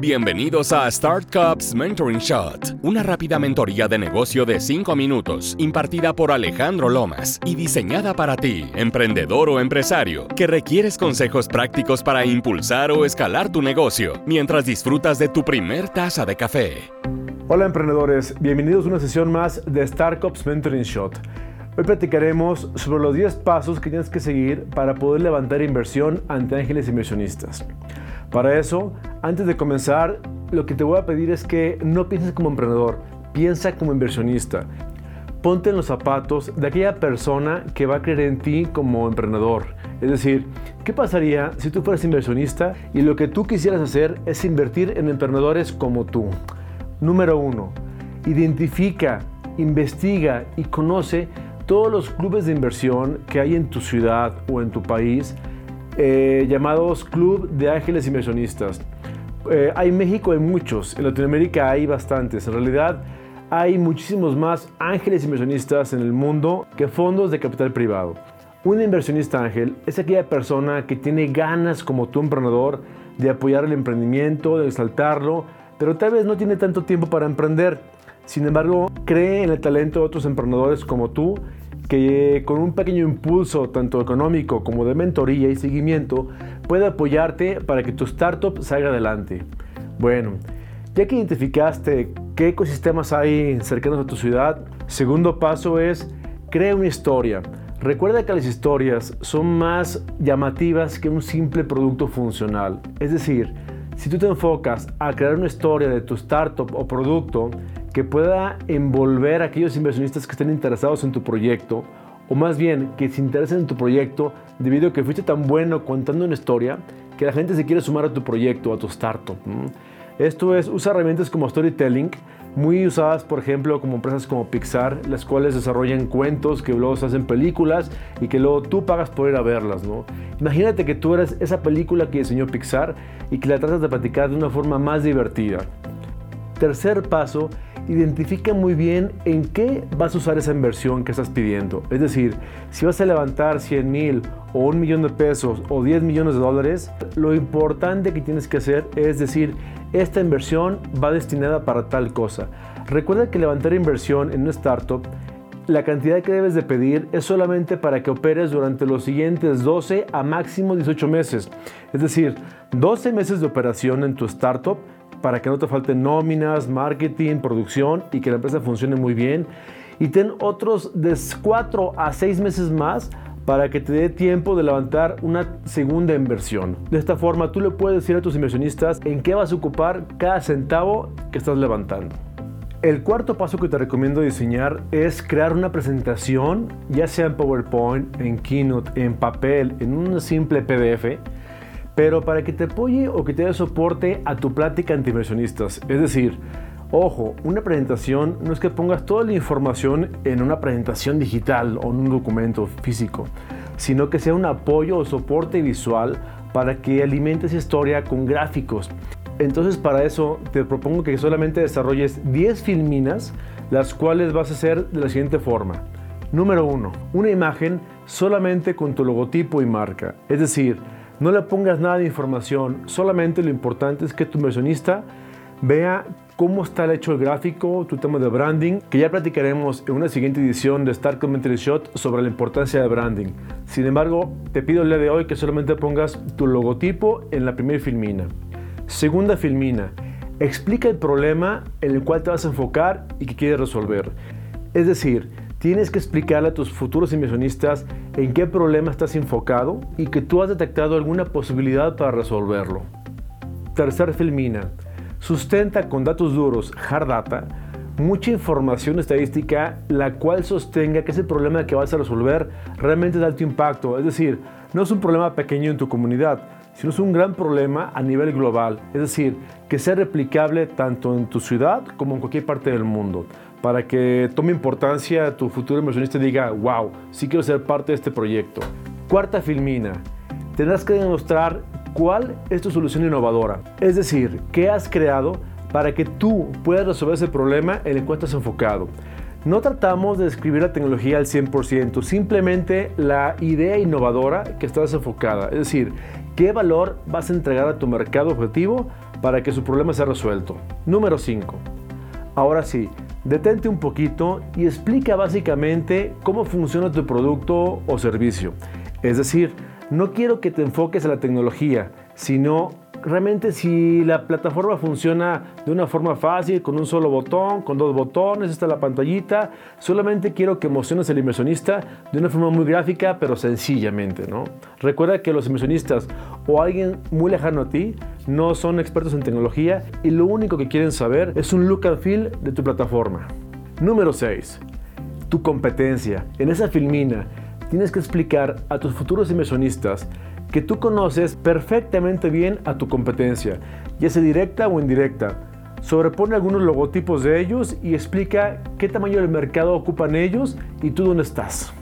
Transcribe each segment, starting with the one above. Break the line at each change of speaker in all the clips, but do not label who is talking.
Bienvenidos a Start Cups Mentoring Shot, una rápida mentoría de negocio de 5 minutos impartida por Alejandro Lomas y diseñada para ti, emprendedor o empresario, que requieres consejos prácticos para impulsar o escalar tu negocio mientras disfrutas de tu primer taza de café.
Hola emprendedores, bienvenidos a una sesión más de Start Cups Mentoring Shot. Hoy platicaremos sobre los 10 pasos que tienes que seguir para poder levantar inversión ante ángeles inversionistas. Para eso, antes de comenzar, lo que te voy a pedir es que no pienses como emprendedor, piensa como inversionista. Ponte en los zapatos de aquella persona que va a creer en ti como emprendedor. Es decir, ¿qué pasaría si tú fueras inversionista y lo que tú quisieras hacer es invertir en emprendedores como tú? Número uno, identifica, investiga y conoce todos los clubes de inversión que hay en tu ciudad o en tu país eh, llamados Club de Ángeles Inversionistas. Eh, hay México hay muchos, en Latinoamérica hay bastantes. En realidad hay muchísimos más ángeles inversionistas en el mundo que fondos de capital privado. Un inversionista ángel es aquella persona que tiene ganas como tu emprendedor de apoyar el emprendimiento, de exaltarlo, pero tal vez no tiene tanto tiempo para emprender. Sin embargo, cree en el talento de otros emprendedores como tú que con un pequeño impulso tanto económico como de mentoría y seguimiento puede apoyarte para que tu startup salga adelante. Bueno, ya que identificaste qué ecosistemas hay cercanos a tu ciudad, segundo paso es crea una historia. Recuerda que las historias son más llamativas que un simple producto funcional. Es decir, si tú te enfocas a crear una historia de tu startup o producto, que pueda envolver a aquellos inversionistas que estén interesados en tu proyecto, o más bien que se interesen en tu proyecto debido a que fuiste tan bueno contando una historia que la gente se quiere sumar a tu proyecto, a tu startup. Esto es, usa herramientas como storytelling, muy usadas, por ejemplo, como empresas como Pixar, las cuales desarrollan cuentos que luego se hacen películas y que luego tú pagas por ir a verlas, ¿no? Imagínate que tú eres esa película que diseñó Pixar y que la tratas de platicar de una forma más divertida. Tercer paso identifica muy bien en qué vas a usar esa inversión que estás pidiendo. Es decir, si vas a levantar 100 mil o un millón de pesos o 10 millones de dólares, lo importante que tienes que hacer es decir, esta inversión va destinada para tal cosa. Recuerda que levantar inversión en una startup la cantidad que debes de pedir es solamente para que operes durante los siguientes 12 a máximo 18 meses. Es decir, 12 meses de operación en tu startup para que no te falten nóminas, marketing, producción y que la empresa funcione muy bien. Y ten otros de 4 a 6 meses más para que te dé tiempo de levantar una segunda inversión. De esta forma tú le puedes decir a tus inversionistas en qué vas a ocupar cada centavo que estás levantando. El cuarto paso que te recomiendo diseñar es crear una presentación, ya sea en PowerPoint, en Keynote, en papel, en un simple PDF, pero para que te apoye o que te dé soporte a tu plática ante. Es decir, ojo, una presentación no es que pongas toda la información en una presentación digital o en un documento físico, sino que sea un apoyo o soporte visual para que alimentes historia con gráficos. Entonces para eso te propongo que solamente desarrolles 10 filminas, las cuales vas a hacer de la siguiente forma. Número 1. Una imagen solamente con tu logotipo y marca. Es decir, no le pongas nada de información, solamente lo importante es que tu inversionista vea cómo está el hecho el gráfico, tu tema de branding, que ya platicaremos en una siguiente edición de Start Commentary Shot sobre la importancia de branding. Sin embargo, te pido el día de hoy que solamente pongas tu logotipo en la primera filmina. Segunda filmina, explica el problema en el cual te vas a enfocar y que quieres resolver. Es decir, tienes que explicarle a tus futuros inversionistas en qué problema estás enfocado y que tú has detectado alguna posibilidad para resolverlo. Tercer filmina. Sustenta con datos duros, hard data, mucha información estadística la cual sostenga que ese problema que vas a resolver realmente de alto impacto. Es decir, no es un problema pequeño en tu comunidad, sino es un gran problema a nivel global. Es decir, que sea replicable tanto en tu ciudad como en cualquier parte del mundo para que tome importancia tu futuro inversionista y diga, wow, sí quiero ser parte de este proyecto. Cuarta filmina, tendrás que demostrar cuál es tu solución innovadora. Es decir, qué has creado para que tú puedas resolver ese problema en el cual estás enfocado. No tratamos de describir la tecnología al 100%, simplemente la idea innovadora que estás enfocada. Es decir, qué valor vas a entregar a tu mercado objetivo para que su problema sea resuelto. Número 5. Ahora sí, detente un poquito y explica básicamente cómo funciona tu producto o servicio. Es decir, no quiero que te enfoques en la tecnología, sino realmente si la plataforma funciona de una forma fácil, con un solo botón, con dos botones, está la pantallita, solamente quiero que emociones al inversionista de una forma muy gráfica, pero sencillamente, ¿no? Recuerda que los inversionistas o alguien muy lejano a ti no son expertos en tecnología y lo único que quieren saber es un look and feel de tu plataforma. Número 6. Tu competencia. En esa filmina tienes que explicar a tus futuros inversionistas que tú conoces perfectamente bien a tu competencia, ya sea directa o indirecta. Sobrepone algunos logotipos de ellos y explica qué tamaño del mercado ocupan ellos y tú dónde estás.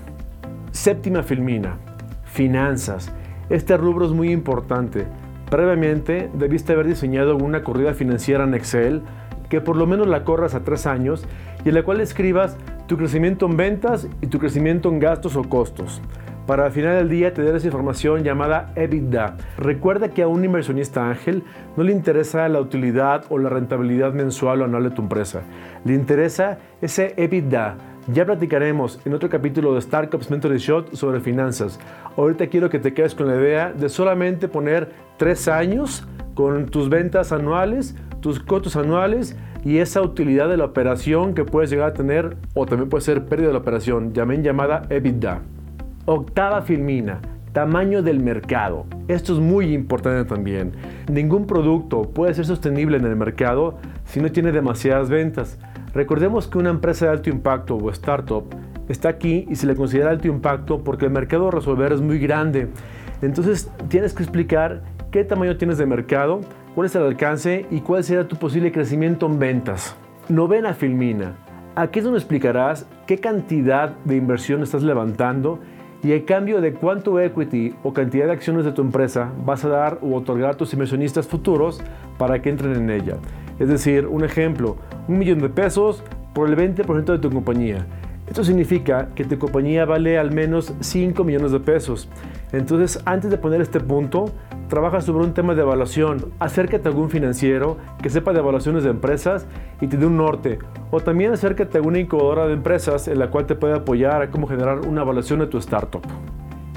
Séptima filmina, finanzas. Este rubro es muy importante. Previamente debiste haber diseñado una corrida financiera en Excel que por lo menos la corras a tres años y en la cual escribas tu crecimiento en ventas y tu crecimiento en gastos o costos para al final del día tener esa información llamada EBITDA. Recuerda que a un inversionista ángel no le interesa la utilidad o la rentabilidad mensual o anual de tu empresa. Le interesa ese EBITDA. Ya platicaremos en otro capítulo de Startups Mentoring Shot sobre finanzas. Ahorita quiero que te quedes con la idea de solamente poner tres años con tus ventas anuales, tus costos anuales y esa utilidad de la operación que puedes llegar a tener o también puede ser pérdida de la operación, llamen llamada EBITDA. Octava filmina, tamaño del mercado. Esto es muy importante también. Ningún producto puede ser sostenible en el mercado si no tiene demasiadas ventas. Recordemos que una empresa de alto impacto o startup está aquí y se le considera alto impacto porque el mercado a resolver es muy grande. Entonces tienes que explicar qué tamaño tienes de mercado, cuál es el alcance y cuál será tu posible crecimiento en ventas. Novena filmina. Aquí es donde explicarás qué cantidad de inversión estás levantando y el cambio de cuánto equity o cantidad de acciones de tu empresa vas a dar u otorgar a tus inversionistas futuros para que entren en ella. Es decir, un ejemplo, un millón de pesos por el 20% de tu compañía. Esto significa que tu compañía vale al menos 5 millones de pesos. Entonces, antes de poner este punto, trabaja sobre un tema de evaluación. Acércate a algún financiero que sepa de evaluaciones de empresas y te dé un norte. O también acércate a una incubadora de empresas en la cual te puede apoyar a cómo generar una evaluación de tu startup.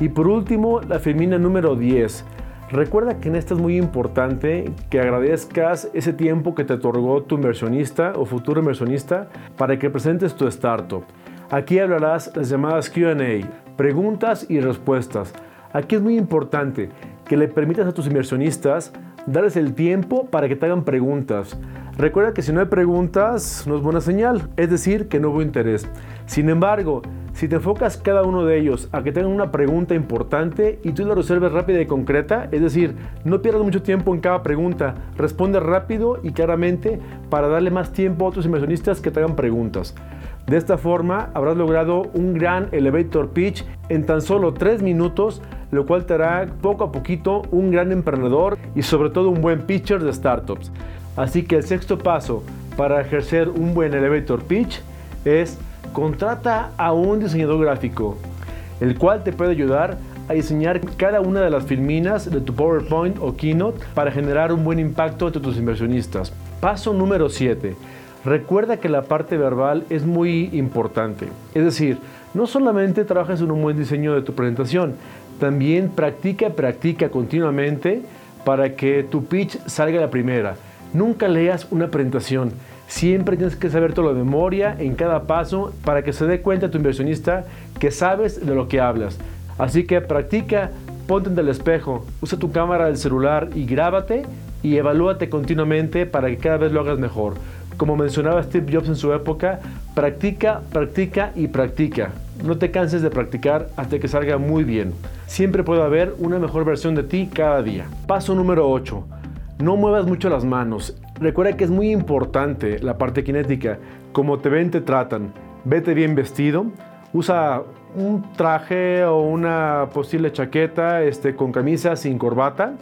Y por último, la femina número 10. Recuerda que en esta es muy importante que agradezcas ese tiempo que te otorgó tu inversionista o futuro inversionista para que presentes tu startup. Aquí hablarás las llamadas QA, preguntas y respuestas. Aquí es muy importante que le permitas a tus inversionistas darles el tiempo para que te hagan preguntas. Recuerda que si no hay preguntas no es buena señal, es decir, que no hubo interés. Sin embargo, si te enfocas cada uno de ellos a que tengan una pregunta importante y tú la resuelves rápida y concreta, es decir, no pierdas mucho tiempo en cada pregunta, responde rápido y claramente para darle más tiempo a tus inversionistas que te hagan preguntas. De esta forma habrás logrado un gran elevator pitch en tan solo 3 minutos lo cual te hará poco a poquito un gran emprendedor y sobre todo un buen pitcher de startups. Así que el sexto paso para ejercer un buen elevator pitch es contrata a un diseñador gráfico, el cual te puede ayudar a diseñar cada una de las filminas de tu PowerPoint o Keynote para generar un buen impacto entre tus inversionistas. Paso número 7. Recuerda que la parte verbal es muy importante. Es decir, no solamente trabajas en un buen diseño de tu presentación, también practica, practica continuamente para que tu pitch salga a la primera. Nunca leas una presentación. Siempre tienes que saber todo de memoria en cada paso para que se dé cuenta tu inversionista que sabes de lo que hablas. Así que practica, ponte en el espejo, usa tu cámara del celular y grábate y evalúate continuamente para que cada vez lo hagas mejor. Como mencionaba Steve Jobs en su época, practica, practica y practica. No te canses de practicar hasta que salga muy bien. Siempre puede haber una mejor versión de ti cada día. Paso número 8. No muevas mucho las manos. Recuerda que es muy importante la parte cinética. Como te ven, te tratan. Vete bien vestido. Usa un traje o una posible chaqueta este, con camisa sin corbata,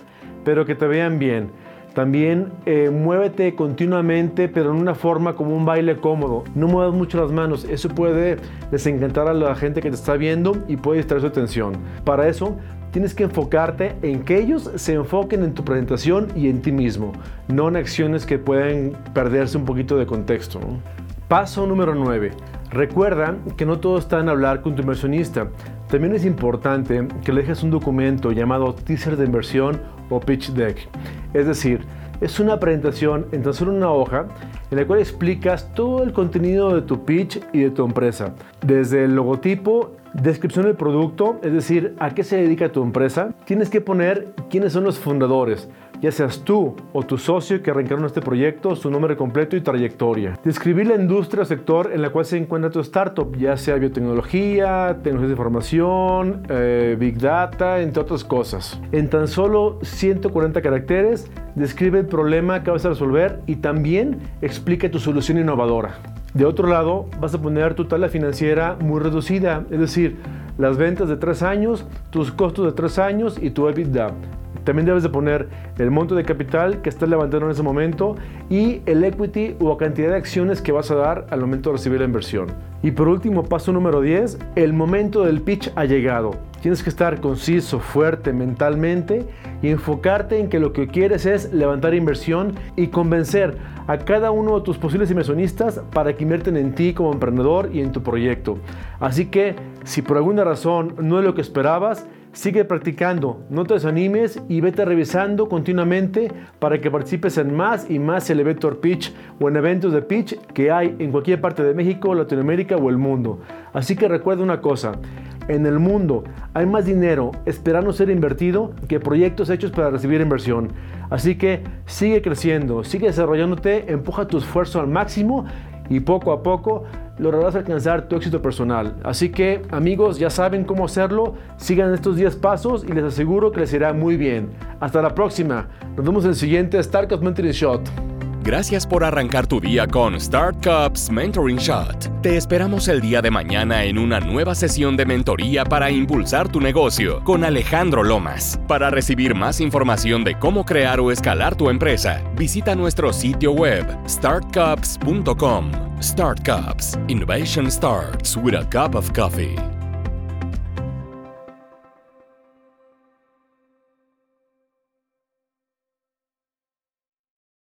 pero que te vean bien. También eh, muévete continuamente, pero en una forma como un baile cómodo. No muevas mucho las manos, eso puede desencantar a la gente que te está viendo y puede distraer su atención. Para eso, tienes que enfocarte en que ellos se enfoquen en tu presentación y en ti mismo, no en acciones que pueden perderse un poquito de contexto. Paso número 9. Recuerda que no todo está en hablar con tu inversionista. También es importante que dejes un documento llamado teaser de inversión o pitch deck. Es decir, es una presentación en tan solo una hoja en la cual explicas todo el contenido de tu pitch y de tu empresa. Desde el logotipo, descripción del producto, es decir, a qué se dedica tu empresa, tienes que poner quiénes son los fundadores, ya seas tú o tu socio que reencarnó este proyecto, su nombre completo y trayectoria. Describir la industria o sector en la cual se encuentra tu startup, ya sea biotecnología, tecnologías de información, eh, big data, entre otras cosas. En tan solo 140 caracteres, describe el problema que vas a resolver y también explica tu solución innovadora. De otro lado, vas a poner tu tala financiera muy reducida, es decir, las ventas de tres años, tus costos de tres años y tu EBITDA. También debes de poner el monto de capital que estás levantando en ese momento y el equity o cantidad de acciones que vas a dar al momento de recibir la inversión. Y por último, paso número 10, el momento del pitch ha llegado. Tienes que estar conciso, fuerte mentalmente y enfocarte en que lo que quieres es levantar inversión y convencer a cada uno de tus posibles inversionistas para que invierten en ti como emprendedor y en tu proyecto. Así que si por alguna razón no es lo que esperabas, Sigue practicando, no te desanimes y vete revisando continuamente para que participes en más y más elevator pitch o en eventos de pitch que hay en cualquier parte de México, Latinoamérica o el mundo. Así que recuerda una cosa, en el mundo hay más dinero esperando ser invertido que proyectos hechos para recibir inversión. Así que sigue creciendo, sigue desarrollándote, empuja tu esfuerzo al máximo y poco a poco lograrás alcanzar tu éxito personal. Así que amigos ya saben cómo hacerlo, sigan estos 10 pasos y les aseguro que les irá muy bien. Hasta la próxima, nos vemos en el siguiente Startup Mentoring Shot.
Gracias por arrancar tu día con Startups Mentoring Shot. Te esperamos el día de mañana en una nueva sesión de mentoría para impulsar tu negocio con Alejandro Lomas. Para recibir más información de cómo crear o escalar tu empresa, visita nuestro sitio web startcups.com. Start Cups. Innovation starts with a cup of coffee.